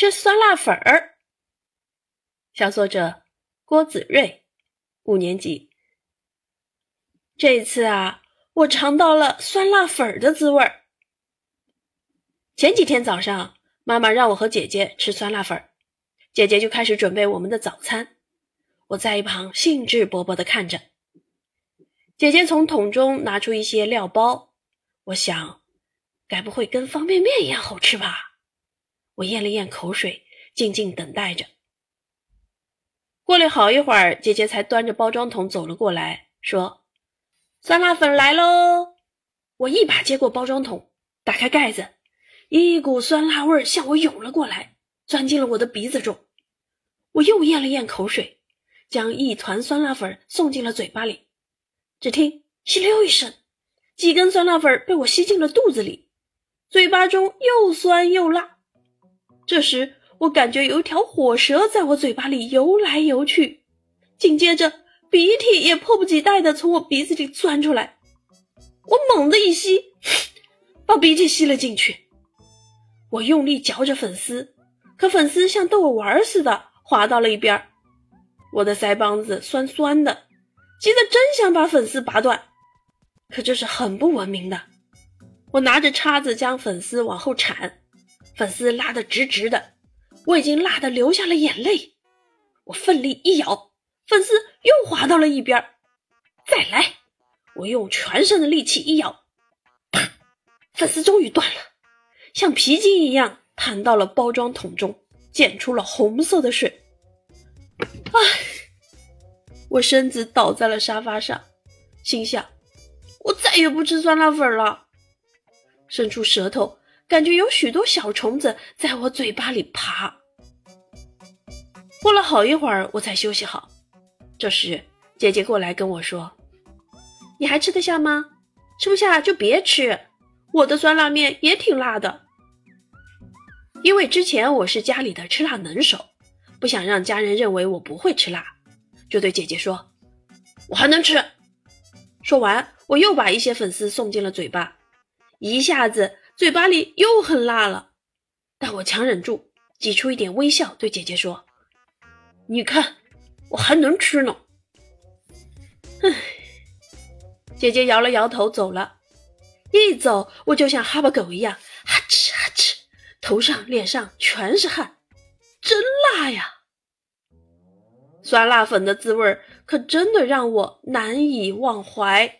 吃酸辣粉儿。小作者郭子睿，五年级。这一次啊，我尝到了酸辣粉儿的滋味儿。前几天早上，妈妈让我和姐姐吃酸辣粉儿，姐姐就开始准备我们的早餐。我在一旁兴致勃勃的看着。姐姐从桶中拿出一些料包，我想，该不会跟方便面一样好吃吧？我咽了咽口水，静静等待着。过了好一会儿，姐姐才端着包装桶走了过来，说：“酸辣粉来喽！”我一把接过包装桶，打开盖子，一股酸辣味儿向我涌了过来，钻进了我的鼻子中。我又咽了咽口水，将一团酸辣粉送进了嘴巴里。只听“吸溜”一声，几根酸辣粉被我吸进了肚子里，嘴巴中又酸又辣。这时，我感觉有一条火蛇在我嘴巴里游来游去，紧接着鼻涕也迫不及待地从我鼻子里钻出来。我猛地一吸，把鼻涕吸了进去。我用力嚼着粉丝，可粉丝像逗我玩似的滑到了一边我的腮帮子酸酸的。急得真想把粉丝拔断，可这是很不文明的。我拿着叉子将粉丝往后铲，粉丝拉得直直的，我已经辣得流下了眼泪。我奋力一咬，粉丝又滑到了一边。再来，我用全身的力气一咬，啪，粉丝终于断了，像皮筋一样弹到了包装桶中，溅出了红色的水。唉。我身子倒在了沙发上，心想：我再也不吃酸辣粉了。伸出舌头，感觉有许多小虫子在我嘴巴里爬。过了好一会儿，我才休息好。这时，姐姐过来跟我说：“你还吃得下吗？吃不下就别吃。我的酸辣面也挺辣的。因为之前我是家里的吃辣能手，不想让家人认为我不会吃辣。”就对姐姐说：“我还能吃。”说完，我又把一些粉丝送进了嘴巴，一下子嘴巴里又很辣了。但我强忍住，挤出一点微笑，对姐姐说：“你看，我还能吃呢。”唉，姐姐摇了摇头走了。一走，我就像哈巴狗一样，哈哧哈哧，头上脸上全是汗，真辣呀！酸辣粉的滋味可真的让我难以忘怀。